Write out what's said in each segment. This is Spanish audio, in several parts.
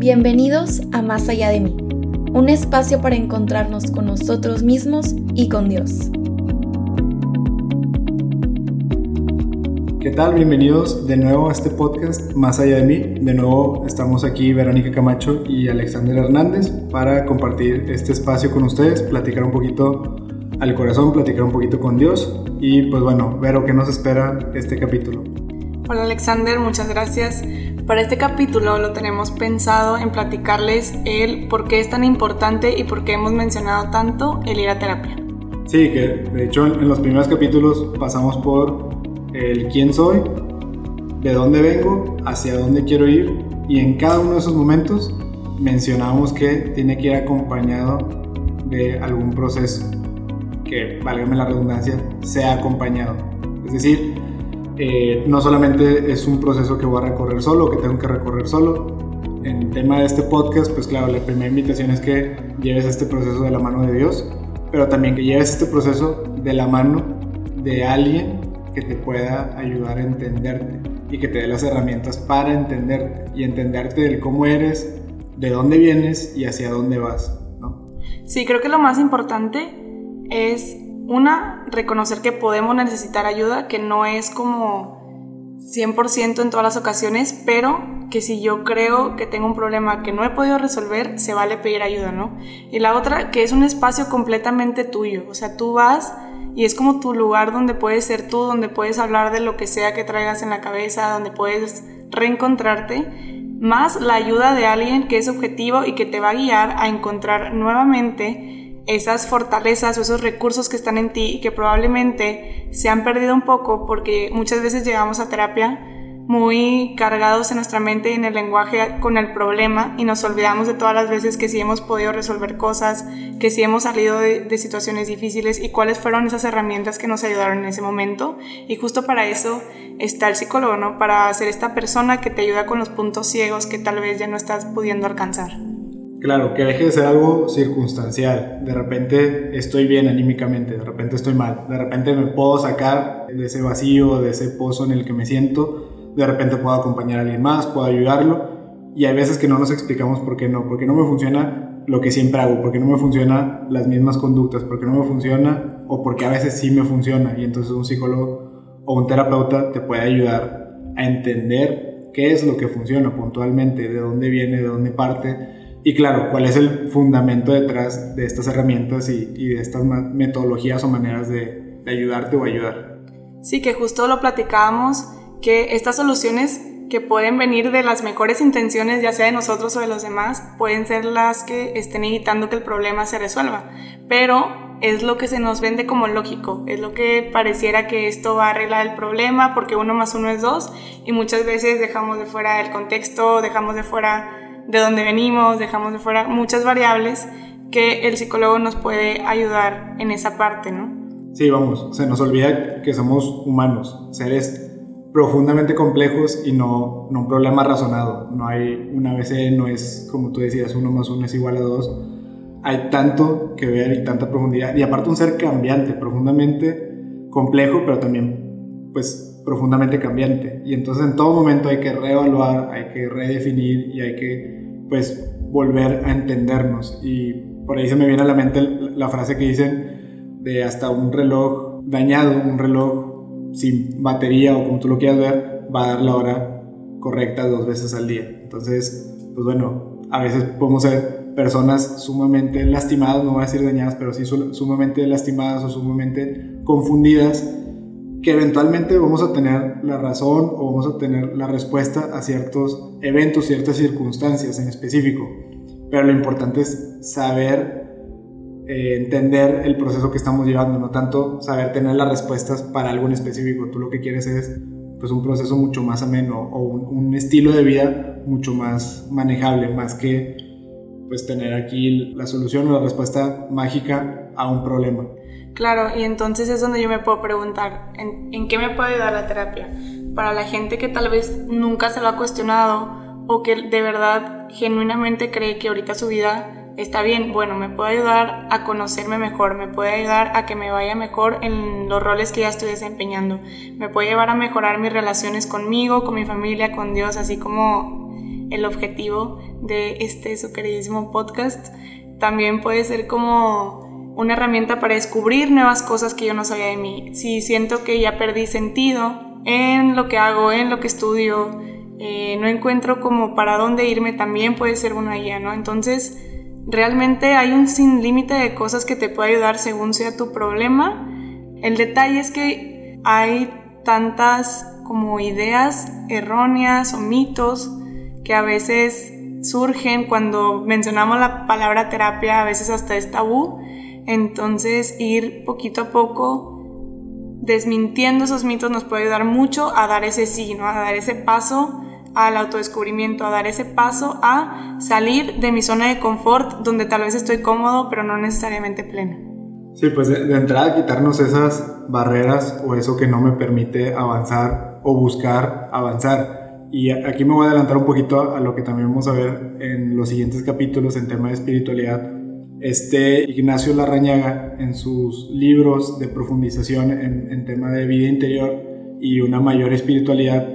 Bienvenidos a Más allá de mí, un espacio para encontrarnos con nosotros mismos y con Dios. ¿Qué tal? Bienvenidos de nuevo a este podcast Más allá de mí. De nuevo estamos aquí Verónica Camacho y Alexander Hernández para compartir este espacio con ustedes, platicar un poquito al corazón, platicar un poquito con Dios y pues bueno, ver ¿qué nos espera este capítulo? Hola Alexander, muchas gracias. Para este capítulo lo tenemos pensado en platicarles el por qué es tan importante y por qué hemos mencionado tanto el ir a terapia. Sí, que de hecho en los primeros capítulos pasamos por el quién soy, de dónde vengo, hacia dónde quiero ir y en cada uno de esos momentos mencionamos que tiene que ir acompañado de algún proceso que, válgame la redundancia, sea acompañado. Es decir, eh, no solamente es un proceso que voy a recorrer solo, que tengo que recorrer solo. En tema de este podcast, pues claro, la primera invitación es que lleves este proceso de la mano de Dios, pero también que lleves este proceso de la mano de alguien que te pueda ayudar a entenderte y que te dé las herramientas para entenderte y entenderte del cómo eres, de dónde vienes y hacia dónde vas. ¿no? Sí, creo que lo más importante es, una, reconocer que podemos necesitar ayuda, que no es como 100% en todas las ocasiones, pero que si yo creo que tengo un problema que no he podido resolver, se vale pedir ayuda, ¿no? Y la otra, que es un espacio completamente tuyo, o sea, tú vas y es como tu lugar donde puedes ser tú, donde puedes hablar de lo que sea que traigas en la cabeza, donde puedes reencontrarte, más la ayuda de alguien que es objetivo y que te va a guiar a encontrar nuevamente esas fortalezas o esos recursos que están en ti y que probablemente se han perdido un poco porque muchas veces llegamos a terapia muy cargados en nuestra mente y en el lenguaje con el problema y nos olvidamos de todas las veces que sí hemos podido resolver cosas, que sí hemos salido de, situaciones difíciles y cuáles fueron esas herramientas que nos ayudaron en ese momento. Y justo para eso está el psicólogo, ¿no? Para ser esta persona que te ayuda con los puntos ciegos que tal vez ya no estás pudiendo alcanzar. Claro, que deje de ser algo circunstancial. De repente estoy bien anímicamente, de repente estoy mal, de repente me puedo sacar de ese vacío, de ese pozo en el que me siento de repente puedo acompañar a alguien más, puedo ayudarlo. Y hay veces que no nos explicamos por qué no, porque no me funciona lo que siempre hago, porque no me funcionan las mismas conductas, porque no me funciona o porque a veces sí me funciona. Y entonces un psicólogo o un terapeuta te puede ayudar a entender qué es lo que funciona puntualmente, de dónde viene, de dónde parte. Y claro, cuál es el fundamento detrás de estas herramientas y, de estas metodologías o maneras de, de ayudarte o ayudar. Sí, que justo lo platicábamos que estas soluciones que pueden venir de las mejores intenciones, ya sea de nosotros o de los demás, pueden ser las que estén evitando que el problema se resuelva. Pero es lo que se nos vende como lógico, es lo que pareciera que esto va a arreglar el problema porque uno más uno es dos y muchas veces dejamos de fuera el contexto, dejamos de fuera de dónde venimos, dejamos de fuera muchas variables que el psicólogo nos puede ayudar en esa parte, ¿no? Sí, vamos, se nos olvida que somos humanos, seres profundamente complejos y no, no un problema razonado. No hay una ABC, no es como tú decías, uno más uno es igual a dos. Hay tanto que ver y tanta profundidad. Y aparte un ser cambiante, profundamente complejo, pero también pues profundamente cambiante. Y entonces en todo momento hay que reevaluar, hay que redefinir y hay que pues volver a entendernos. Y por ahí se me viene a la mente la frase que dicen de hasta un reloj dañado, un reloj sin batería o como tú lo quieras ver, va a dar la hora correcta dos veces al día. Entonces, pues bueno, a veces podemos ser personas sumamente lastimadas, no voy a decir dañadas, pero sí sumamente lastimadas o sumamente confundidas, que eventualmente vamos a tener la razón o vamos a tener la respuesta a ciertos eventos, ciertas circunstancias en específico. Pero lo importante es saber eh, entender el proceso que estamos llevando, no tanto saber tener las respuestas para algo en específico. Tú lo que quieres es pues un proceso mucho más ameno o un, estilo de vida mucho más manejable, más que pues tener aquí la solución o la respuesta mágica a un problema. Claro, y entonces es donde yo me puedo preguntar, ¿en, ¿en, qué me puede ayudar la terapia? Para la gente que tal vez nunca se lo ha cuestionado o que de verdad genuinamente cree que ahorita su vida está bien, bueno, me puede ayudar a conocerme mejor, me puede ayudar a que me vaya mejor en los roles que ya estoy desempeñando, me puede llevar a mejorar mis relaciones conmigo, con mi familia, con Dios, así como el objetivo de este su queridísimo podcast. También puede ser como una herramienta para descubrir nuevas cosas que yo no sabía de mí. Si siento que ya perdí sentido en lo que hago, en lo que estudio, eh, no encuentro como para dónde irme, también puede ser una guía, ¿no? Entonces, realmente hay un sin límite de cosas que te puede ayudar según sea tu problema. El detalle es que hay tantas como ideas erróneas o mitos que a veces surgen cuando mencionamos la palabra terapia, a veces hasta es tabú. Entonces ir poquito a poco desmintiendo esos mitos nos puede ayudar mucho a dar ese sí, a dar ese paso al autodescubrimiento, a dar ese paso a salir de mi zona de confort donde tal vez estoy cómodo pero no necesariamente pleno. Sí, pues de, de entrada quitarnos esas barreras o eso que no me permite avanzar o buscar avanzar. Y aquí me voy a adelantar un poquito a lo que también vamos a ver en los siguientes capítulos en tema de espiritualidad. Este Ignacio Larrañaga en sus libros de profundización en, tema de vida interior y una mayor espiritualidad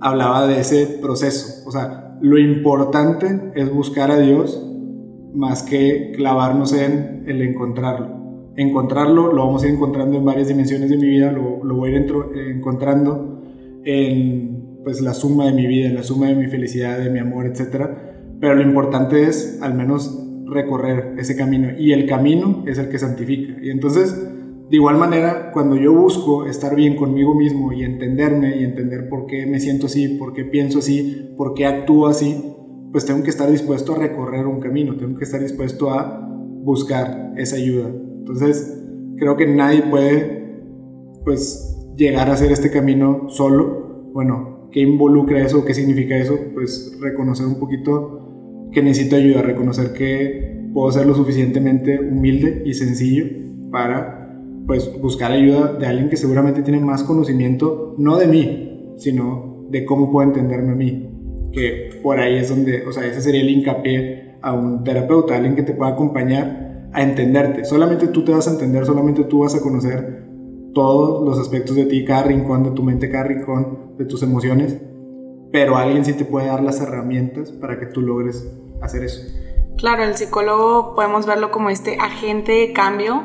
hablaba de ese proceso. O sea, lo importante es buscar a Dios más que clavarnos en el encontrarlo. Encontrarlo lo vamos a ir encontrando en varias dimensiones de mi vida, lo, voy a ir encontrando en pues, la suma de mi vida, en la suma de mi felicidad, de mi amor, etc. Pero lo importante es al menos recorrer ese camino y el camino es el que santifica. Y entonces de igual manera, cuando yo busco estar bien conmigo mismo y entenderme y entender por qué me siento así, por qué pienso así, por qué actúo así, pues tengo que estar dispuesto a recorrer un camino, tengo que estar dispuesto a buscar esa ayuda. Entonces, creo que nadie puede pues llegar a hacer este camino solo. Bueno, ¿qué involucra eso? ¿Qué significa eso? Pues reconocer un poquito que necesito ayuda, reconocer que puedo ser lo suficientemente humilde y sencillo para pues buscar ayuda de alguien que seguramente tiene más conocimiento, no de mí, sino de cómo puedo entenderme a mí. Que por ahí es donde, o sea, ese sería el hincapié a un terapeuta, alguien que te pueda acompañar a entenderte. Solamente tú te vas a entender, solamente tú vas a conocer todos los aspectos de ti, cada rincón de tu mente, cada rincón de tus emociones, pero alguien sí te puede dar las herramientas para que tú logres hacer eso. Claro, el psicólogo podemos verlo como este agente de cambio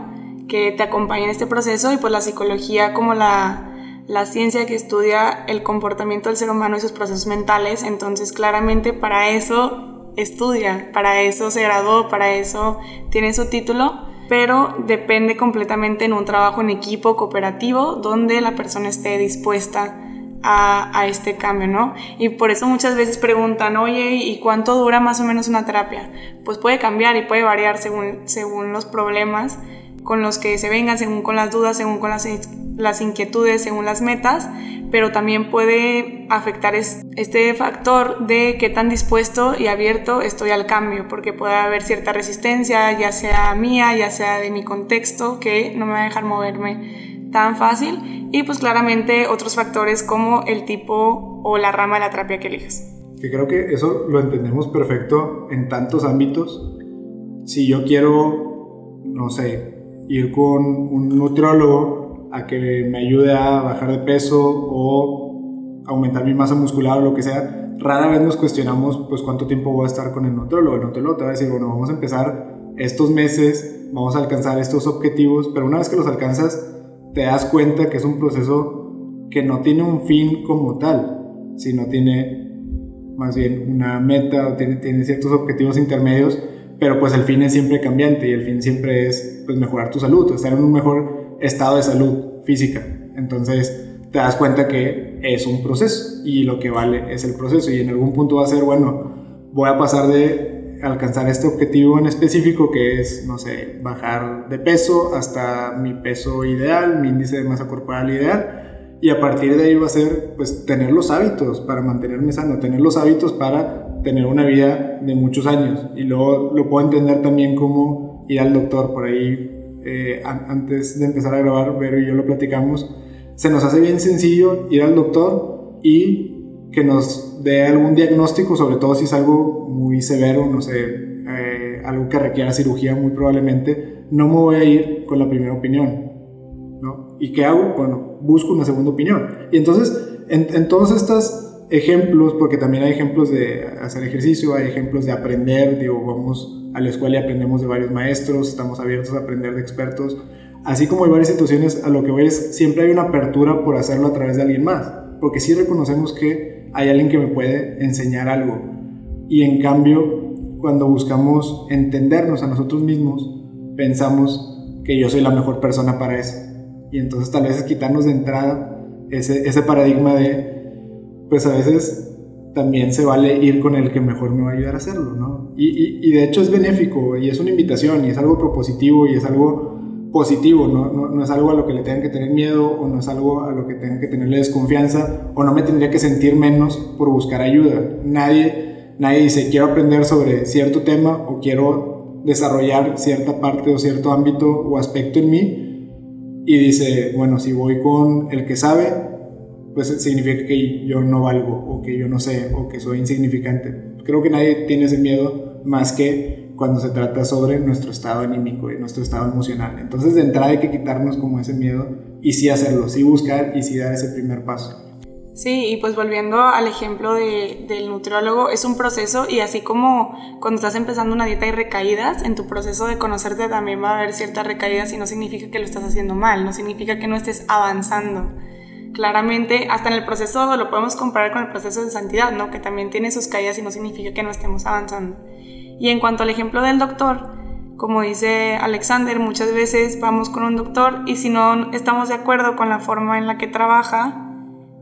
que te acompañe en este proceso y pues la psicología como la, la ciencia que estudia el comportamiento del ser humano y sus procesos mentales, entonces claramente para eso estudia, para eso se graduó, para eso tiene su título, pero depende completamente en un trabajo en equipo cooperativo donde la persona esté dispuesta a, a, este cambio, ¿no? Y por eso muchas veces preguntan, oye, ¿y cuánto dura más o menos una terapia? Pues puede cambiar y puede variar según, según los problemas con los que se vengan, según con las dudas, según con las, las inquietudes, según las metas, pero también puede afectar este factor de qué tan dispuesto y abierto estoy al cambio, porque puede haber cierta resistencia, ya sea mía, ya sea de mi contexto, que no me va a dejar moverme tan fácil, y pues claramente otros factores como el tipo o la rama de la terapia que elijas. Que creo que eso lo entendemos perfecto en tantos ámbitos. Si yo quiero, no sé, ir con un nutriólogo a que me ayude a bajar de peso o aumentar mi masa muscular o lo que sea, rara vez nos cuestionamos pues cuánto tiempo voy a estar con el nutriólogo. El nutriólogo te va a decir, bueno, vamos a empezar estos meses, vamos a alcanzar estos objetivos, pero una vez que los alcanzas, te das cuenta que es un proceso que no tiene un fin como tal, sino tiene más bien una meta o tiene, tiene ciertos objetivos intermedios pero pues el fin es siempre cambiante y el fin siempre es pues mejorar tu salud, estar en un mejor estado de salud física. Entonces te das cuenta que es un proceso y lo que vale es el proceso y en algún punto va a ser, bueno, voy a pasar de alcanzar este objetivo en específico que es, no sé, bajar de peso hasta mi peso ideal, mi índice de masa corporal ideal. Y a partir de ahí va a ser pues tener los hábitos para mantenerme sano, tener los hábitos para tener una vida de muchos años. Y luego lo puedo entender también como ir al doctor por ahí eh, antes de empezar a grabar Vero y yo lo platicamos. Se nos hace bien sencillo ir al doctor y que nos dé algún diagnóstico sobre todo si es algo muy severo no sé eh, algo que requiera cirugía muy probablemente no me voy a ir con la primera opinión ¿no? ¿Y qué hago? Bueno, busco una segunda opinión. Y entonces, en, en todas estas ejemplos, porque también hay ejemplos de hacer ejercicio, hay ejemplos de aprender, digo, vamos a la escuela y aprendemos de varios maestros, estamos abiertos a aprender de expertos, así como hay varias situaciones, a lo que voy es, siempre hay una apertura por hacerlo a través de alguien más, porque sí reconocemos que hay alguien que me puede enseñar algo, y en cambio, cuando buscamos entendernos a nosotros mismos, pensamos que yo soy la mejor persona para eso, y entonces tal vez quitarnos de entrada ese, ese paradigma de pues a veces también se vale ir con el que mejor me va a ayudar a hacerlo, ¿no? Y, y, de hecho es benéfico y es una invitación y es algo propositivo y es algo positivo, ¿no? ¿no? No, es algo a lo que le tengan que tener miedo o no es algo a lo que tengan que tenerle desconfianza o no me tendría que sentir menos por buscar ayuda. Nadie, nadie dice quiero aprender sobre cierto tema o quiero desarrollar cierta parte o cierto ámbito o aspecto en mí y dice, bueno, si voy con el que sabe, pues significa que yo no valgo o que yo no sé o que soy insignificante. Creo que nadie tiene ese miedo más que cuando se trata sobre nuestro estado anímico y nuestro estado emocional. Entonces de entrada hay que quitarnos como ese miedo y sí hacerlo, sí buscar y sí dar ese primer paso. Sí, y pues volviendo al ejemplo de, del nutriólogo, es un proceso y así como cuando estás empezando una dieta y recaídas, en tu proceso de conocerte también va a haber ciertas recaídas y no significa que lo estás haciendo mal, no significa que no estés avanzando claramente hasta en el proceso lo podemos comparar con el proceso de santidad, ¿no? Que también tiene sus caídas y no significa que no estemos avanzando. Y en cuanto al ejemplo del doctor, como dice Alexander, muchas veces vamos con un doctor y si no estamos de acuerdo con la forma en la que trabaja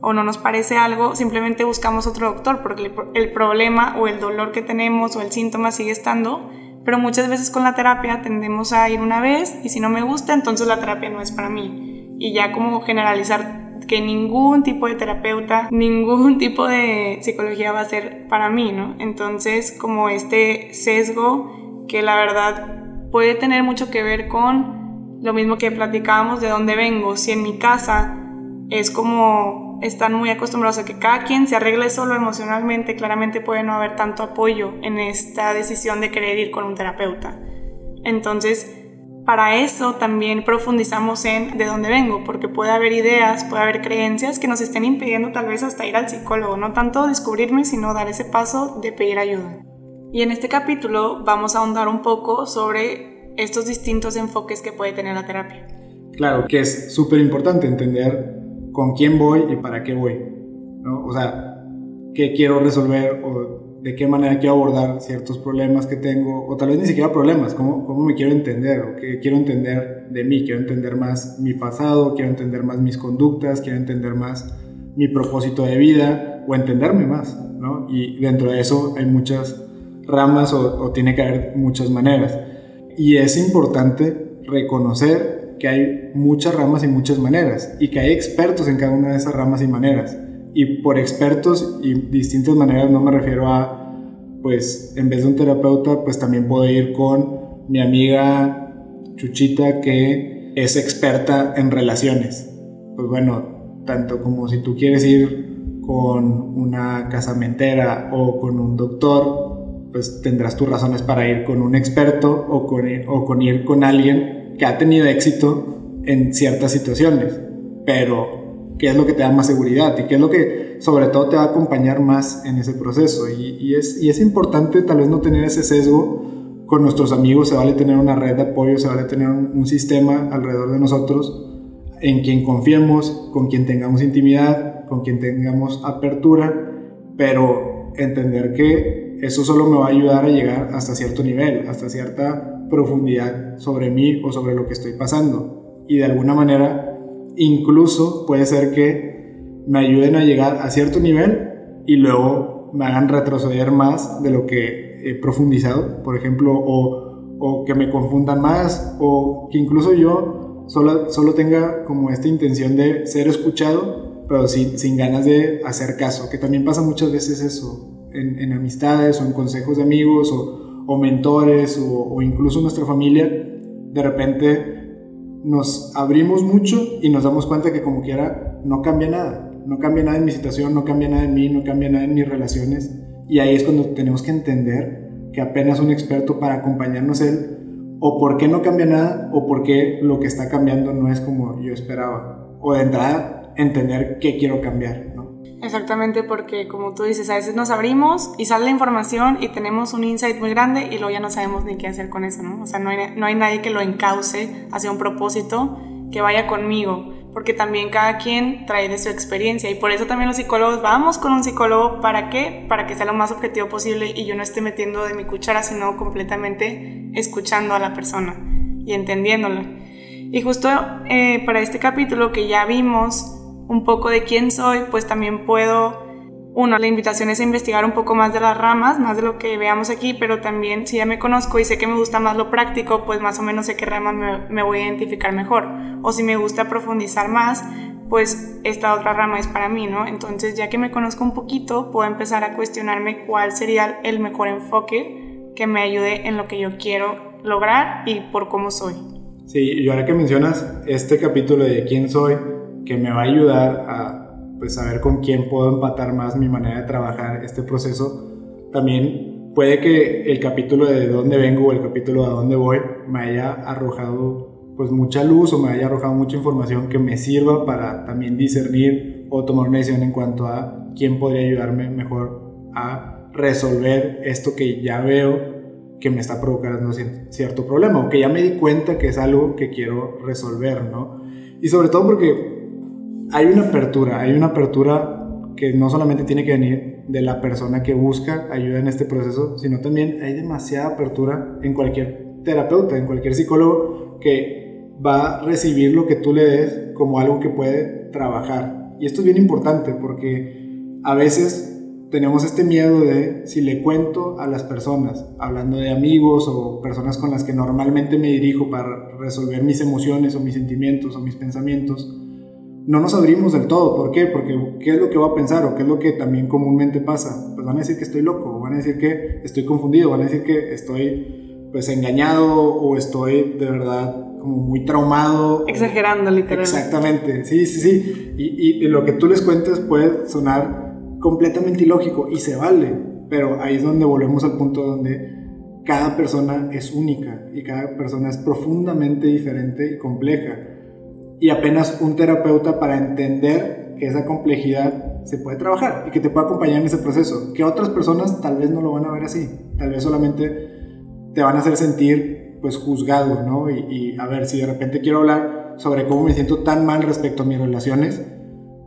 o no nos parece algo, simplemente buscamos otro doctor porque el problema o el dolor que tenemos o el síntoma sigue estando, pero muchas veces con la terapia tendemos a ir una vez y si no me gusta, entonces la terapia no es para mí. Y ya como generalizar que ningún tipo de terapeuta, ningún tipo de psicología va a ser para mí, ¿no? Entonces, como este sesgo que la verdad puede tener mucho que ver con lo mismo que platicábamos de dónde vengo. Si en mi casa es como están muy acostumbrados a que cada quien se arregle solo emocionalmente, claramente puede no haber tanto apoyo en esta decisión de querer ir con un terapeuta. Entonces, para eso también profundizamos en de dónde vengo, porque puede haber ideas, puede haber creencias que nos estén impidiendo tal vez hasta ir al psicólogo, no tanto descubrirme, sino dar ese paso de pedir ayuda. Y en este capítulo vamos a ahondar un poco sobre estos distintos enfoques que puede tener la terapia. Claro, que es súper importante entender con quién voy y para qué voy, ¿no? O sea, qué quiero resolver o de qué manera quiero abordar ciertos problemas que tengo, o tal vez ni siquiera problemas, cómo, cómo me quiero entender, o qué quiero entender de mí, quiero entender más mi pasado, quiero entender más mis conductas, quiero entender más mi propósito de vida, o entenderme más, ¿no? Y dentro de eso hay muchas ramas o, o tiene que haber muchas maneras. Y es importante reconocer que hay muchas ramas y muchas maneras, y que hay expertos en cada una de esas ramas y maneras y por expertos y distintas maneras no me refiero a, pues, en vez de un terapeuta, pues también puedo ir con mi amiga Chuchita que es experta en relaciones. Pues bueno, tanto como si tú quieres ir con una casamentera o con un doctor, pues tendrás tus razones para ir con un experto o con, o con ir con alguien que ha tenido éxito en ciertas situaciones. Pero qué es lo que te da más seguridad y qué es lo que sobre todo te va a acompañar más en ese proceso. Y, es, importante tal vez no tener ese sesgo con nuestros amigos, se vale tener una red de apoyo, se vale tener un, sistema alrededor de nosotros en quien confiemos, con quien tengamos intimidad, con quien tengamos apertura, pero entender que eso solo me va a ayudar a llegar hasta cierto nivel, hasta cierta profundidad sobre mí o sobre lo que estoy pasando. Y de alguna manera incluso puede ser que me ayuden a llegar a cierto nivel y luego me hagan retroceder más de lo que he profundizado, por ejemplo, o, que me confundan más, o que incluso yo solo, solo tenga como esta intención de ser escuchado, pero sin, ganas de hacer caso, que también pasa muchas veces eso, en, amistades o en consejos de amigos o, o mentores o, o incluso nuestra familia, de repente nos abrimos mucho y nos damos cuenta que como quiera no cambia nada. No cambia nada en mi situación, no cambia nada en mí, no cambia nada en mis relaciones. Y ahí es cuando tenemos que entender que apenas un experto para acompañarnos él, o por qué no cambia nada, o por qué lo que está cambiando no es como yo esperaba. O de entrada, entender qué quiero cambiar. Exactamente, porque como tú dices, a veces nos abrimos y sale la información y tenemos un insight muy grande y luego ya no sabemos ni qué hacer con eso, ¿no? O sea, no hay, no hay nadie que lo encauce hacia un propósito que vaya conmigo, porque también cada quien trae de su experiencia y por eso también los psicólogos vamos con un psicólogo, ¿para qué? Para que sea lo más objetivo posible y yo no esté metiendo de mi cuchara, sino completamente escuchando a la persona y entendiéndolo. Y justo eh, para este capítulo que ya vimos, un poco de quién soy, pues también puedo, uno, la invitación es a investigar un poco más de las ramas, más de lo que veamos aquí, pero también si ya me conozco y sé que me gusta más lo práctico, pues más o menos sé qué rama me, voy a identificar mejor. O si me gusta profundizar más, pues esta otra rama es para mí, ¿no? Entonces ya que me conozco un poquito, puedo empezar a cuestionarme cuál sería el mejor enfoque que me ayude en lo que yo quiero lograr y por cómo soy. Sí, y ahora que mencionas este capítulo de quién soy, que me va a ayudar a pues, saber con quién puedo empatar más mi manera de trabajar este proceso. También puede que el capítulo de dónde vengo o el capítulo de dónde voy me haya arrojado pues mucha luz o me haya arrojado mucha información que me sirva para también discernir o tomar una decisión en cuanto a quién podría ayudarme mejor a resolver esto que ya veo que me está provocando cierto problema o que ya me di cuenta que es algo que quiero resolver, ¿no? Y sobre todo porque hay una apertura, hay una apertura que no solamente tiene que venir de la persona que busca ayuda en este proceso, sino también hay demasiada apertura en cualquier terapeuta, en cualquier psicólogo que va a recibir lo que tú le des como algo que puede trabajar. Y esto es bien importante porque a veces tenemos este miedo de si le cuento a las personas, hablando de amigos o personas con las que normalmente me dirijo para resolver mis emociones o mis sentimientos o mis pensamientos, no nos abrimos del todo. ¿Por qué? Porque ¿qué es lo que va a pensar o qué es lo que también comúnmente pasa? Pues van a decir que estoy loco, van a decir que estoy confundido, van a decir que estoy pues engañado o estoy de verdad como muy traumado. Exagerando, literalmente. Exactamente, sí, sí, sí. Y, y lo que tú les cuentes puede sonar completamente ilógico y se vale, pero ahí es donde volvemos al punto donde cada persona es única y cada persona es profundamente diferente y compleja y apenas un terapeuta para entender que esa complejidad se puede trabajar y que te puede acompañar en ese proceso. Que otras personas tal vez no lo van a ver así, tal vez solamente te van a hacer sentir pues juzgado, ¿no? Y, a ver, si de repente quiero hablar sobre cómo me siento tan mal respecto a mis relaciones,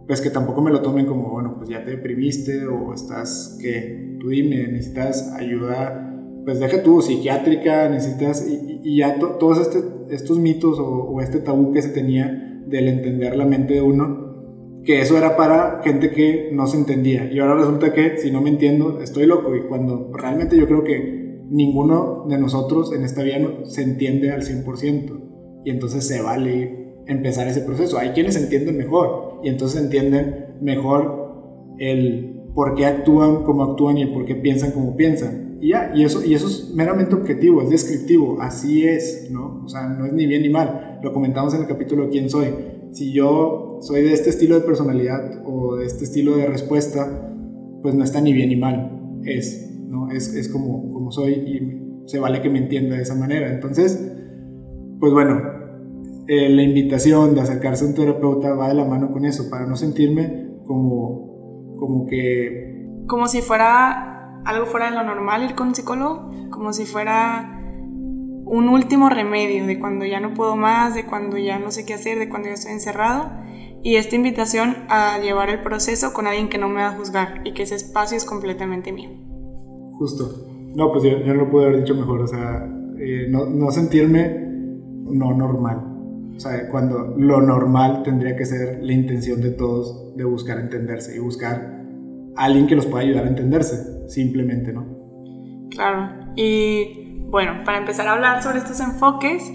pues que tampoco me lo tomen como, bueno, pues ya te deprimiste o estás, que tú dime, necesitas ayuda, pues deja tú, psiquiátrica, necesitas, y, ya todos este, estos mitos o, este tabú que se tenía del entender la mente de uno, que eso era para gente que no se entendía. Y ahora resulta que si no me entiendo, estoy loco. Y cuando realmente yo creo que ninguno de nosotros en esta vida se entiende al 100%. Y entonces se vale empezar ese proceso. Hay quienes entienden mejor y entonces entienden mejor el por qué actúan como actúan y el por qué piensan como piensan y ya, y eso, y eso es meramente objetivo, es descriptivo, así es, ¿no? O sea, no es ni bien ni mal. Lo comentamos en el capítulo ¿Quién soy? Si yo soy de este estilo de personalidad o de este estilo de respuesta, pues no está ni bien ni mal, es, ¿no? Es, es como, como soy y se vale que me entienda de esa manera. Entonces, pues bueno, eh, la invitación de acercarse a un terapeuta va de la mano con eso, para no sentirme como, como que... Como si fuera algo fuera de lo normal ir con un psicólogo, como si fuera un último remedio de cuando ya no puedo más, de cuando ya no sé qué hacer, de cuando ya estoy encerrado. Y esta invitación a llevar el proceso con alguien que no me va a juzgar y que ese espacio es completamente mío. Justo. No, pues yo, no lo pude haber dicho mejor. O sea, eh, no, no sentirme no normal. O sea, cuando lo normal tendría que ser la intención de todos de buscar entenderse y buscar alguien que los pueda ayudar a entenderse, simplemente, ¿no? Claro. Y bueno, para empezar a hablar sobre estos enfoques,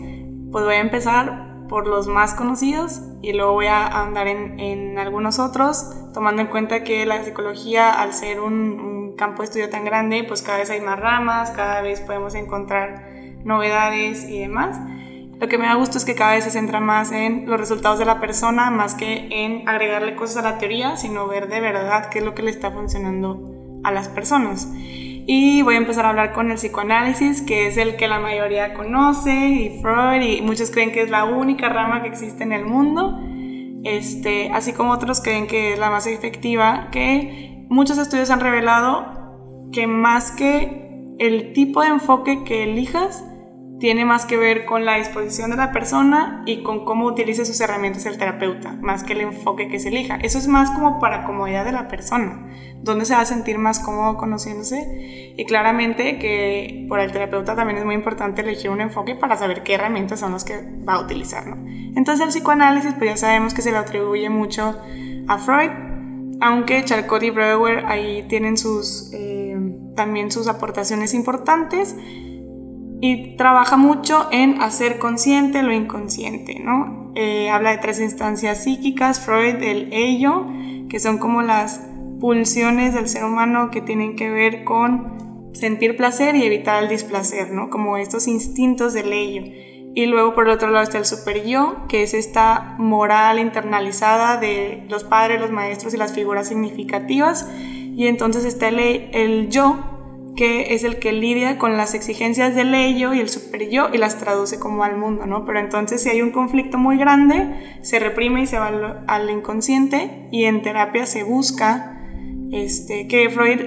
pues voy a empezar por los más conocidos y luego voy a andar en, en algunos otros, tomando en cuenta que la psicología, al ser un, un campo de estudio tan grande, pues cada vez hay más ramas, cada vez podemos encontrar novedades y demás. Lo que me da gusto es que cada vez se centra más en los resultados de la persona, más que en agregarle cosas a la teoría, sino ver de verdad qué es lo que le está funcionando a las personas. Y voy a empezar a hablar con el psicoanálisis, que es el que la mayoría conoce, y Freud, y muchos creen que es la única rama que existe en el mundo. este, así como otros creen que es la más efectiva, que muchos estudios han revelado que más que el tipo de enfoque que elijas, tiene más que ver con la disposición de la persona y con cómo utilice sus herramientas el terapeuta, más que el enfoque que se elija. Eso es más como para comodidad de la persona, donde se va a sentir más cómodo conociéndose. Y claramente que por el terapeuta también es muy importante elegir un enfoque para saber qué herramientas son las que va a utilizar. Entonces el psicoanálisis, pues ya sabemos que se le atribuye mucho a Freud, aunque Charcot y Breuer ahí tienen sus, eh, también sus aportaciones importantes y trabaja mucho en hacer consciente lo inconsciente, ¿no? Eh, habla de tres instancias psíquicas, Freud, el ello, que son como las pulsiones del ser humano que tienen que ver con sentir placer y evitar el displacer, ¿no? Como estos instintos del ello. Y luego por el otro lado está el super yo, que es esta moral internalizada de los padres, los maestros y las figuras significativas. Y entonces está el, el yo, que es el que lidia con las exigencias del ello y el super yo y las traduce como al mundo, ¿no? Pero entonces si hay un conflicto muy grande, se reprime y se va al, inconsciente y en terapia se busca, este, que Freud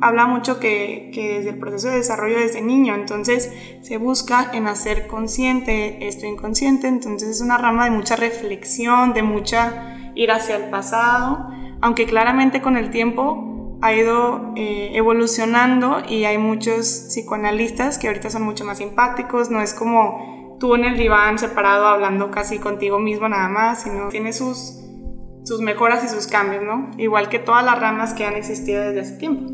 habla mucho que, que, desde el proceso de desarrollo desde niño, entonces se busca en hacer consciente esto inconsciente, entonces es una rama de mucha reflexión, de mucha ir hacia el pasado, aunque claramente con el tiempo ha ido eh, evolucionando y hay muchos psicoanalistas que ahorita son mucho más simpáticos, no es como tú en el diván separado hablando casi contigo mismo nada más, sino tiene sus, sus mejoras y sus cambios, ¿no? Igual que todas las ramas que han existido desde hace tiempo.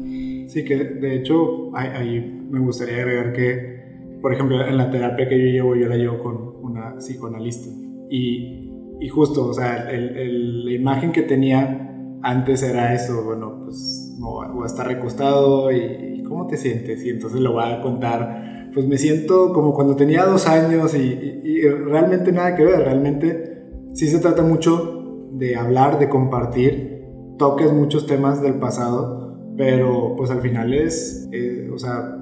Sí, que de hecho ahí me gustaría agregar que, por ejemplo, en la terapia que yo llevo, yo la llevo con una psicoanalista y, y justo, o sea, el, la imagen que tenía antes era eso, bueno, pues o, a estar recostado y, cómo te sientes. Y entonces lo voy a contar. Pues me siento como cuando tenía dos años y, realmente nada que ver. Realmente sí se trata mucho de hablar de compartir. Toques muchos temas del pasado pero pues al final es eh, o sea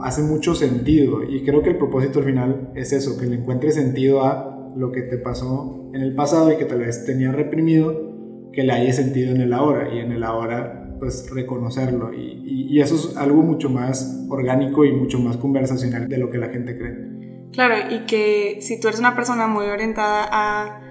hace mucho sentido. Y creo que el propósito al final es eso que le encuentres sentido a lo que te pasó en el pasado y que tal vez tenía reprimido que le haya sentido en el ahora. Y en el ahora pues reconocerlo y, y, eso es algo mucho más orgánico y mucho más conversacional de lo que la gente cree. Claro, y que si tú eres una persona muy orientada a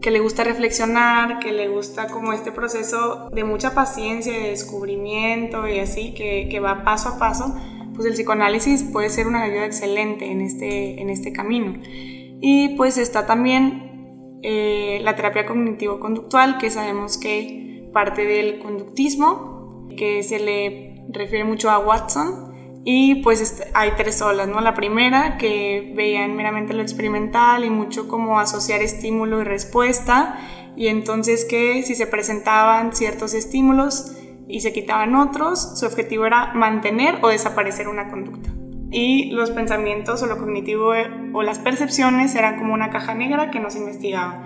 que le gusta reflexionar, que le gusta como este proceso de mucha paciencia, de descubrimiento y así, que, que va paso a paso, pues el psicoanálisis puede ser una ayuda excelente en este, en este camino. Y pues está también eh, la terapia cognitivo-conductual, que sabemos que parte del conductismo, que se le refiere mucho a Watson. Y pues hay tres olas, ¿no? La primera, que veían meramente lo experimental y mucho como asociar estímulo y respuesta, y entonces que si se presentaban ciertos estímulos y se quitaban otros, su objetivo era mantener o desaparecer una conducta. Y los pensamientos o lo cognitivo o las percepciones eran como una caja negra que nos investigaba.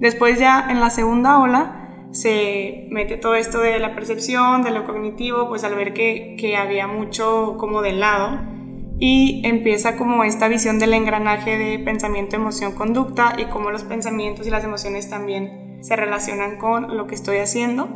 Después ya en la segunda ola, se mete todo esto de la percepción, de lo cognitivo, pues al ver que, que había mucho como de lado y empieza como esta visión del engranaje de pensamiento, emoción, conducta y cómo los pensamientos y las emociones también se relacionan con lo que estoy haciendo.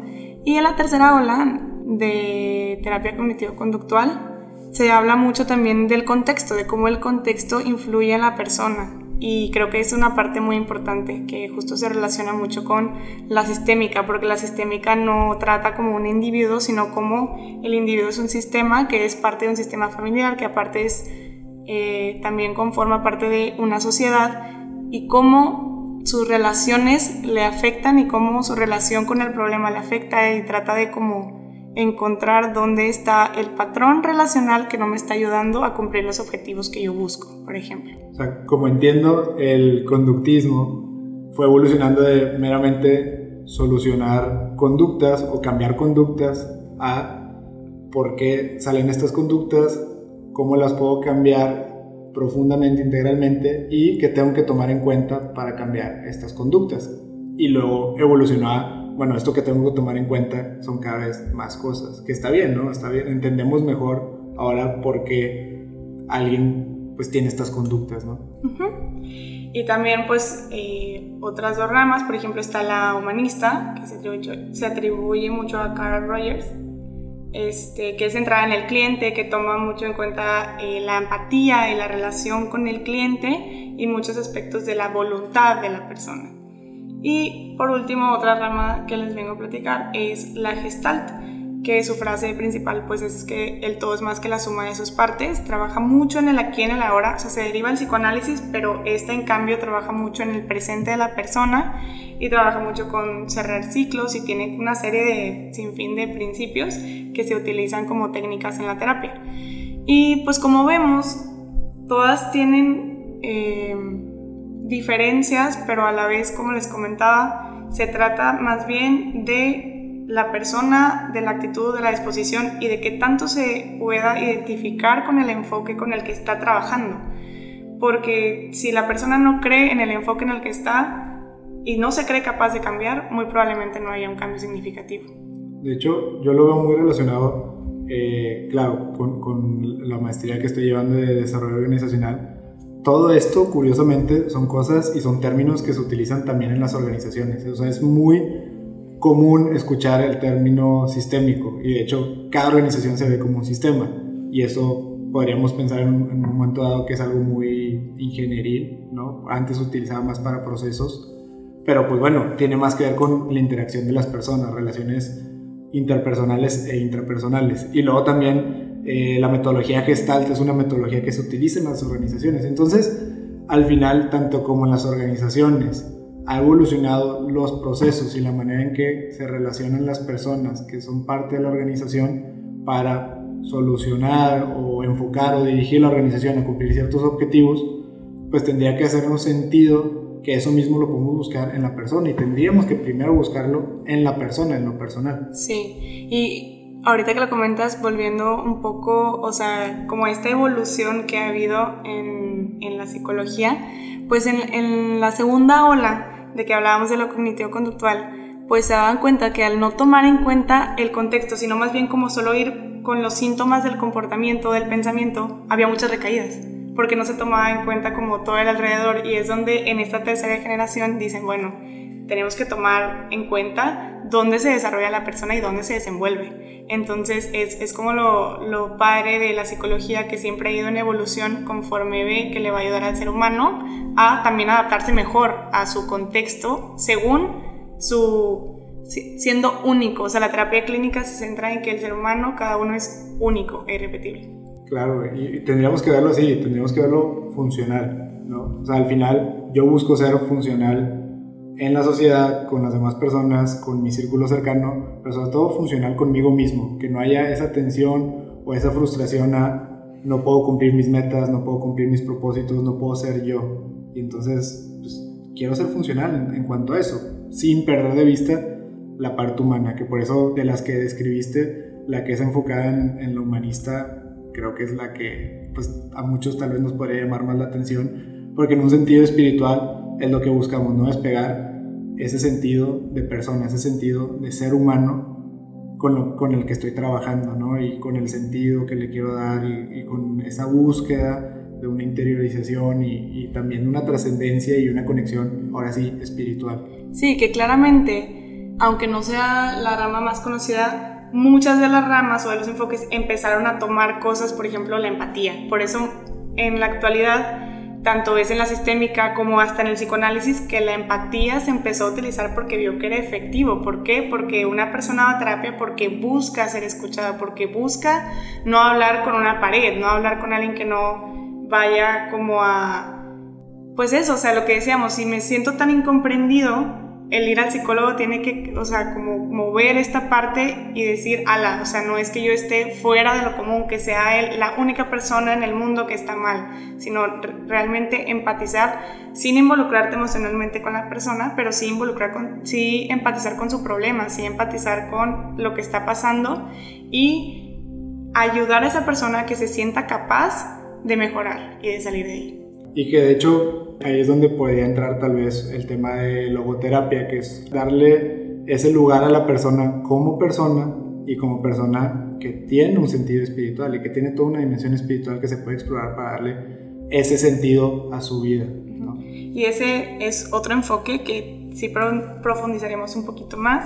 Y en la tercera ola de terapia cognitivo-conductual se habla mucho también del contexto, de cómo el contexto influye en la persona y creo que es una parte muy importante que justo se relaciona mucho con la sistémica, porque la sistémica no trata como un individuo, sino como el individuo es un sistema que es parte de un sistema familiar, que aparte es eh, también conforma parte de una sociedad y cómo sus relaciones le afectan y cómo su relación con el problema le afecta y trata de como encontrar dónde está el patrón relacional que no me está ayudando a cumplir los objetivos que yo busco, por ejemplo. O sea, como entiendo, el conductismo fue evolucionando de meramente solucionar conductas o cambiar conductas a por qué salen estas conductas, cómo las puedo cambiar profundamente, integralmente y qué tengo que tomar en cuenta para cambiar estas conductas. Y luego evolucionó a bueno, esto que tengo que tomar en cuenta son cada vez más cosas, que está bien, ¿no? Está bien, entendemos mejor ahora por qué alguien pues tiene estas conductas, ¿no? Y también pues eh, otras dos ramas, por ejemplo está la humanista, que se atribuye, se atribuye mucho a Carl Rogers, este, que es centrada en el cliente, que toma mucho en cuenta eh, la empatía y la relación con el cliente y muchos aspectos de la voluntad de la persona. Y por último, otra rama que les vengo a platicar es la gestalt, que su frase principal pues es que el todo es más que la suma de sus partes, trabaja mucho en el aquí y en el ahora, o sea, se deriva el psicoanálisis, pero esta en cambio trabaja mucho en el presente de la persona y trabaja mucho con cerrar ciclos y tiene una serie de sinfín de principios que se utilizan como técnicas en la terapia. Y pues como vemos, todas tienen eh, diferencias, pero a la vez, como les comentaba, se trata más bien de la persona, de la actitud, de la disposición y de que tanto se pueda identificar con el enfoque con el que está trabajando. Porque si la persona no cree en el enfoque en el que está y no se cree capaz de cambiar, muy probablemente no haya un cambio significativo. De hecho, yo lo veo muy relacionado, eh, claro, con, con la maestría que estoy llevando de desarrollo organizacional. Todo esto, curiosamente, son cosas y son términos que se utilizan también en las organizaciones. O sea, es muy común escuchar el término sistémico y de hecho cada organización se ve como un sistema y eso podríamos pensar en un, en un momento dado que es algo muy ingenieril, ¿no? Antes se utilizaba más para procesos, pero pues bueno, tiene más que ver con la interacción de las personas, relaciones interpersonales e intrapersonales. Y luego también eh, la metodología gestalt es una metodología que se utiliza en las organizaciones. Entonces, al final, tanto como en las organizaciones, ha evolucionado los procesos y la manera en que se relacionan las personas que son parte de la organización para solucionar o enfocar o dirigir la organización a cumplir ciertos objetivos, pues tendría que hacernos sentido que eso mismo lo podemos buscar en la persona y tendríamos que primero buscarlo en la persona, en lo personal. Sí, y ahorita que lo comentas, volviendo un poco, o sea, como esta evolución que ha habido en, en la psicología, pues en, en la segunda ola de que hablábamos de lo cognitivo-conductual, pues se daban cuenta que al no tomar en cuenta el contexto, sino más bien como solo ir con los síntomas del comportamiento, del pensamiento, había muchas recaídas, porque no se tomaba en cuenta como todo el alrededor y es donde en esta tercera generación dicen, bueno, tenemos que tomar en cuenta dónde se desarrolla la persona y dónde se desenvuelve. Entonces es, es como lo, lo, padre de la psicología que siempre ha ido en evolución conforme ve que le va a ayudar al ser humano a también adaptarse mejor a su contexto según su siendo único. O sea, la terapia clínica se centra en que el ser humano, cada uno es único e irrepetible. Claro, y tendríamos que verlo así, tendríamos que verlo funcional, ¿no? O sea, al final yo busco ser funcional en la sociedad, con las demás personas, con mi círculo cercano, pero sobre todo funcional conmigo mismo, que no haya esa tensión o esa frustración a no puedo cumplir mis metas, no puedo cumplir mis propósitos, no puedo ser yo. Y entonces, pues, quiero ser funcional en, cuanto a eso, sin perder de vista la parte humana, que por eso de las que describiste, la que es enfocada en, en lo humanista, creo que es la que pues, a muchos tal vez nos podría llamar más la atención, porque en un sentido espiritual es lo que buscamos, ¿no? Despegar ese sentido de persona, ese sentido de ser humano con, lo, con el que estoy trabajando, ¿no? Y con el sentido que le quiero dar y, con esa búsqueda de una interiorización y también una trascendencia y una conexión, ahora sí, espiritual. Sí, que claramente, aunque no sea la rama más conocida, muchas de las ramas o de los enfoques empezaron a tomar cosas, por ejemplo, la empatía. Por eso, en la actualidad, tanto es en la sistémica como hasta en el psicoanálisis, que la empatía se empezó a utilizar porque vio que era efectivo. ¿Por qué? Porque una persona va a terapia porque busca ser escuchada, porque busca no hablar con una pared, no hablar con alguien que no vaya como a... Pues eso, o sea, lo que decíamos, si me siento tan incomprendido, el ir al psicólogo tiene que, o sea, como mover esta parte y decir, ala, o sea, no es que yo esté fuera de lo común, que sea él la única persona en el mundo que está mal, sino realmente empatizar sin involucrarte emocionalmente con la persona, pero sí involucrar sí empatizar con su problema, sí empatizar con lo que está pasando y ayudar a esa persona a que se sienta capaz de mejorar y de salir de ahí. Y que de hecho ahí es donde podría entrar tal vez el tema de logoterapia, que es darle ese lugar a la persona como persona y como persona que tiene un sentido espiritual y que tiene toda una dimensión espiritual que se puede explorar para darle ese sentido a su vida. ¿no? Y ese es otro enfoque que sí profundizaremos un poquito más,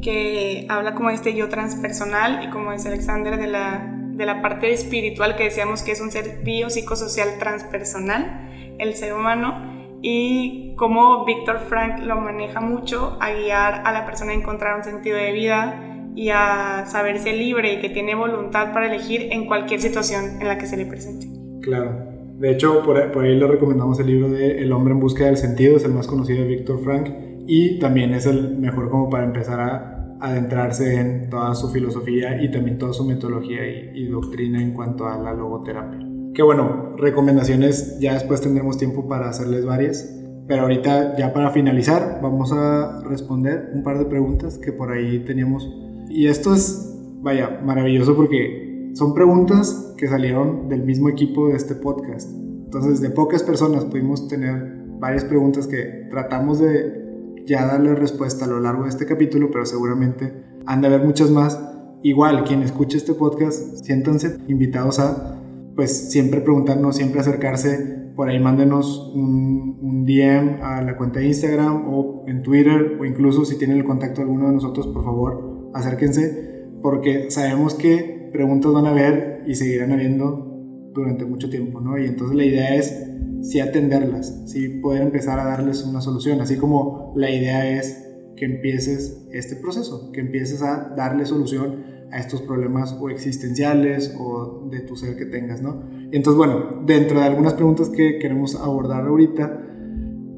que habla como este yo transpersonal y como dice Alexander de la, de la parte espiritual que decíamos que es un ser biopsicosocial transpersonal, el ser humano, y cómo Víctor Frank lo maneja mucho a guiar a la persona a encontrar un sentido de vida y a saberse libre y que tiene voluntad para elegir en cualquier situación en la que se le presente. Claro. De hecho, por, ahí le recomendamos el libro de El hombre en búsqueda del sentido, es el más conocido de Víctor Frank y también es el mejor como para empezar a adentrarse en toda su filosofía y también toda su metodología y, doctrina en cuanto a la logoterapia. Que bueno, recomendaciones ya después tendremos tiempo para hacerles varias, pero ahorita ya para finalizar vamos a responder un par de preguntas que por ahí teníamos y esto es, vaya, maravilloso porque son preguntas que salieron del mismo equipo de este podcast. Entonces, de pocas personas pudimos tener varias preguntas que tratamos de ya darle respuesta a lo largo de este capítulo, pero seguramente han de haber muchas más. Igual, quien escuche este podcast, siéntanse invitados a, pues, siempre preguntarnos, siempre acercarse. Por ahí mándenos un, un DM a la cuenta de Instagram o en Twitter, o incluso si tienen el contacto de alguno de nosotros, por favor, acérquense porque sabemos que preguntas van a haber y seguirán habiendo durante mucho tiempo, ¿no? Y entonces la idea es sí atenderlas, sí poder empezar a darles una solución, así como la idea es que empieces este proceso, que empieces a darle solución a estos problemas o existenciales o de tu ser que tengas, ¿no? entonces, bueno, dentro de algunas preguntas que queremos abordar ahorita,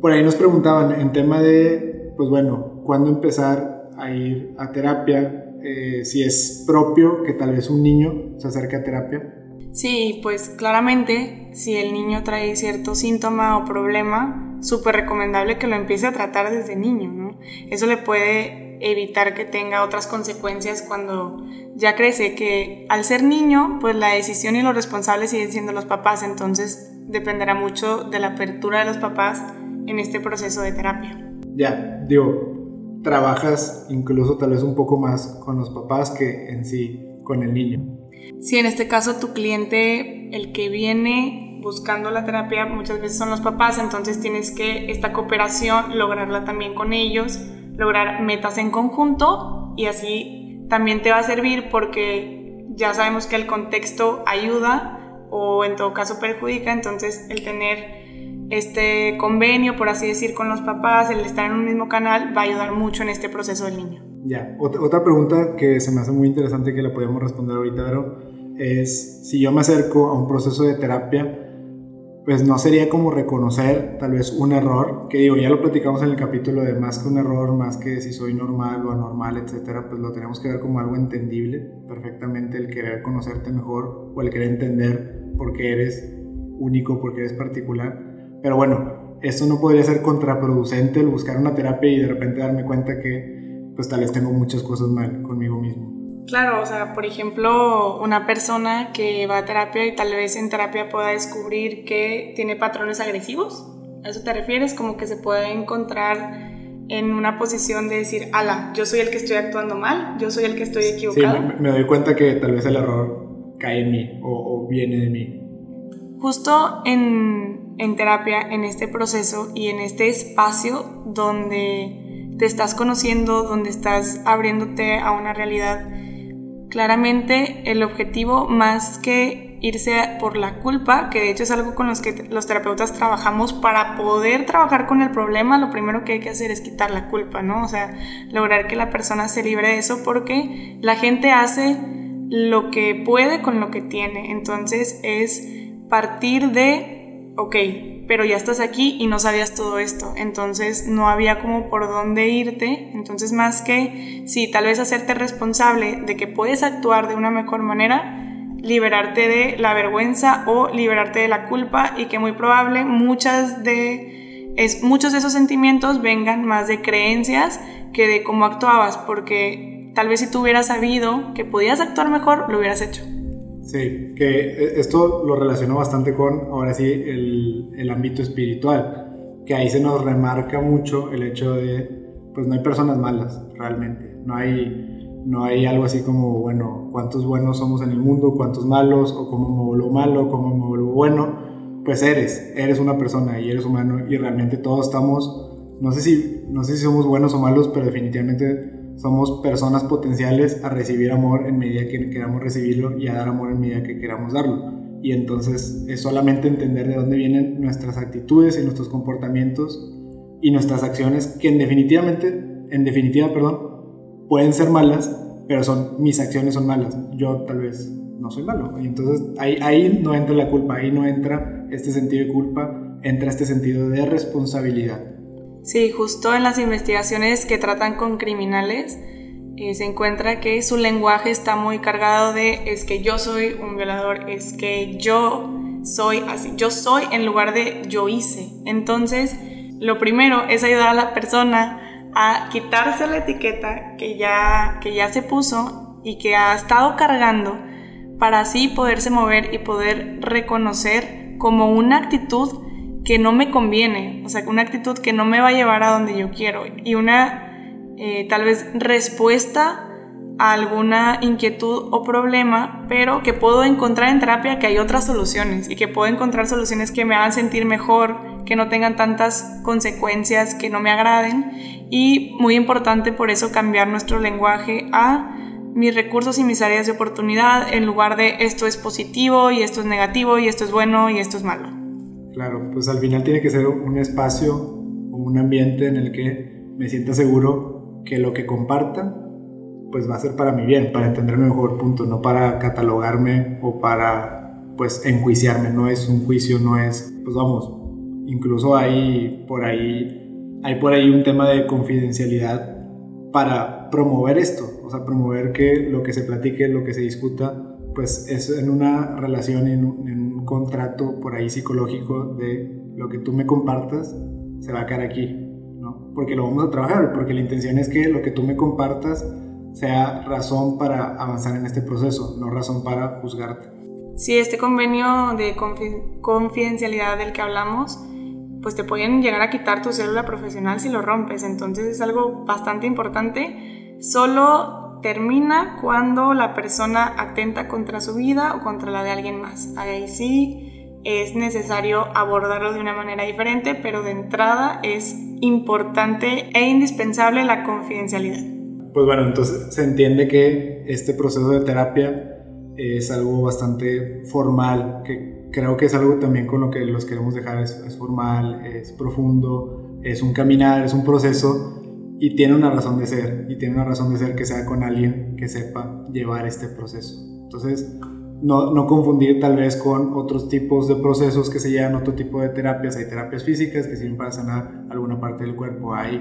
por ahí nos preguntaban en tema de, pues bueno, ¿cuándo empezar a ir a terapia, eh, si es propio que tal vez un niño se acerque a terapia. Sí, pues claramente si el niño trae cierto síntoma o problema, súper recomendable que lo empiece a tratar desde niño, ¿no? Eso le puede evitar que tenga otras consecuencias cuando ya crece, que al ser niño, pues la decisión y los responsables siguen siendo los papás, entonces dependerá mucho de la apertura de los papás en este proceso de terapia. Ya, digo, trabajas incluso tal vez un poco más con los papás que en sí con el niño. Sí, en este caso tu cliente, el que viene buscando la terapia, muchas veces son los papás, entonces tienes que esta cooperación lograrla también con ellos, lograr metas en conjunto y así también te va a servir porque ya sabemos que el contexto ayuda o en todo caso perjudica, entonces el tener este convenio, por así decir, con los papás, el estar en un mismo canal, va a ayudar mucho en este proceso del niño. Ya, otra pregunta que se me hace muy interesante que la podemos responder ahorita, Vero, es si yo me acerco a un proceso de terapia, pues no sería como reconocer tal vez un error, que digo, ya lo platicamos en el capítulo de más que un error, más que si soy normal o anormal, etcétera, pues lo tenemos que ver como algo entendible, perfectamente el querer conocerte mejor o el querer entender por qué eres único, por qué eres particular. Pero bueno, eso no podría ser contraproducente el buscar una terapia y de repente darme cuenta que pues tal vez tengo muchas cosas mal conmigo mismo. Claro, o sea, por ejemplo, una persona que va a terapia y tal vez en terapia pueda descubrir que tiene patrones agresivos. ¿A eso te refieres? Como que se puede encontrar en una posición de decir, ala, yo soy el que estoy actuando mal, yo soy el que estoy equivocado. Sí, me, doy cuenta que tal vez el error cae en mí o, o viene de mí. Justo en en terapia, en este proceso y en este espacio donde te estás conociendo, donde estás abriéndote a una realidad. Claramente el objetivo más que irse por la culpa, que de hecho es algo con los que los terapeutas trabajamos para poder trabajar con el problema, lo primero que hay que hacer es quitar la culpa, ¿no? O sea, lograr que la persona se libre de eso porque la gente hace lo que puede con lo que tiene. Entonces es partir de ok, pero ya estás aquí y no sabías todo esto, entonces no había como por dónde irte, entonces más que, sí, tal vez hacerte responsable de que puedes actuar de una mejor manera, liberarte de la vergüenza o liberarte de la culpa y que muy probable muchas de, es, muchos de esos sentimientos vengan más de creencias que de cómo actuabas, porque tal vez si tú hubieras sabido que podías actuar mejor, lo hubieras hecho. Sí, que e, esto lo relaciono bastante con, ahora sí, el, el, ámbito espiritual, que ahí se nos remarca mucho el hecho de, pues no hay personas malas, realmente, no hay, no hay algo así como, bueno, cuántos buenos somos en el mundo, cuántos malos, o cómo me vuelvo malo, cómo me vuelvo bueno, pues eres, eres una persona y eres humano y realmente todos estamos, no sé si, no sé si somos buenos o malos, pero definitivamente somos personas potenciales a recibir amor en medida que queramos recibirlo y a dar amor en medida que queramos darlo. Y entonces es solamente entender de dónde vienen nuestras actitudes y nuestros comportamientos y nuestras acciones que en definitivamente, en definitiva, perdón, pueden ser malas, pero son mis acciones son malas. Yo tal vez no soy malo. Y entonces ahí, ahí no entra la culpa, ahí no entra este sentido de culpa, entra este sentido de responsabilidad. Sí, justo en las investigaciones que tratan con criminales, eh, se encuentra que su lenguaje está muy cargado de es que yo soy un violador, es que yo soy así, yo soy en lugar de yo hice. Entonces, lo primero es ayudar a la persona a quitarse la etiqueta que ya, que ya se puso y que ha estado cargando para así poderse mover y poder reconocer como una actitud que no me conviene, o sea, una actitud que no me va a llevar a donde yo quiero y una eh, tal vez respuesta a alguna inquietud o problema, pero que puedo encontrar en terapia que hay otras soluciones y que puedo encontrar soluciones que me hagan sentir mejor, que no tengan tantas consecuencias que no me agraden y muy importante por eso cambiar nuestro lenguaje a mis recursos y mis áreas de oportunidad en lugar de esto es positivo y esto es negativo y esto es bueno y esto es malo. Claro, pues al final tiene que ser un espacio o un ambiente en el que me sienta seguro que lo que comparta pues va a ser para mi bien, para entenderme mejor, punto, no para catalogarme o para pues enjuiciarme, no es un juicio, no es, pues vamos, incluso hay por ahí, hay por ahí un tema de confidencialidad para promover esto, o sea, promover que lo que se platique, lo que se discuta, pues es en una relación, en un, contrato por ahí psicológico de lo que tú me compartas se va a quedar aquí, ¿no? Porque lo vamos a trabajar, porque la intención es que lo que tú me compartas sea razón para avanzar en este proceso, no razón para juzgarte. Sí, este convenio de confidencialidad del que hablamos, pues te pueden llegar a quitar tu célula profesional si lo rompes, entonces es algo bastante importante. Solo termina cuando la persona atenta contra su vida o contra la de alguien más. Ahí sí es necesario abordarlo de una manera diferente, pero de entrada es importante e indispensable la confidencialidad pues bueno, entonces se entiende que este proceso de terapia es algo bastante formal, que creo que es algo también con lo que los queremos dejar, es, formal, es profundo, es un caminar, es un proceso y tiene una razón de ser, y tiene una razón de ser que sea con alguien que sepa llevar este proceso. Entonces, no, no, confundir tal vez con otros tipos de procesos que se llevan otro tipo de terapias. Hay terapias físicas que sirven para sanar alguna parte del cuerpo. Hay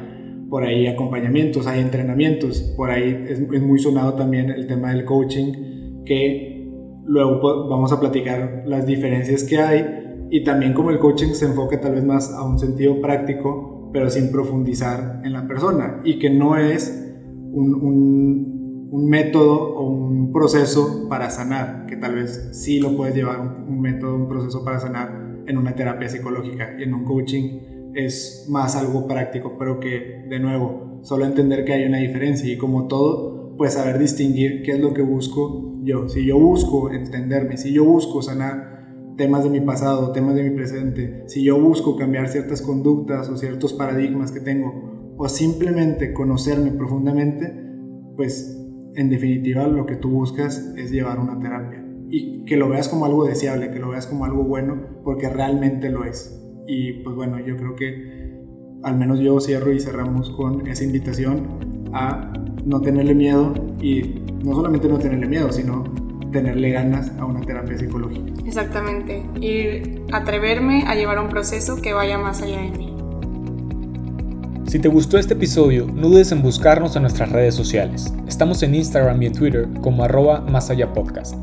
por ahí acompañamientos, hay entrenamientos, por ahí es, muy sonado también el tema del coaching, que luego vamos a platicar las diferencias que hay y también como el coaching se enfoca tal vez más a un sentido práctico, pero sin profundizar en la persona y que no es un, un, método o un proceso para sanar, que tal vez sí lo puedes llevar un, un método, un proceso para sanar en una terapia psicológica y en un coaching es más algo práctico, pero que, de nuevo, solo entender que hay una diferencia y como todo, pues saber distinguir qué es lo que busco yo. Si yo busco entenderme, si yo busco sanar temas de mi pasado, temas de mi presente, si yo busco cambiar ciertas conductas o ciertos paradigmas que tengo, o simplemente conocerme profundamente, pues en definitiva lo que tú buscas es llevar una terapia. Y que lo veas como algo deseable, que lo veas como algo bueno, porque realmente lo es. Y pues bueno, yo creo que al menos yo cierro y cerramos con esa invitación a no tenerle miedo y no solamente no tenerle miedo, sino tenerle ganas a una terapia psicológica. Exactamente, y atreverme a llevar un proceso que vaya más allá de mí. Si te gustó este episodio, no dudes en buscarnos en nuestras redes sociales. Estamos en Instagram y en Twitter como arroba más allá podcast.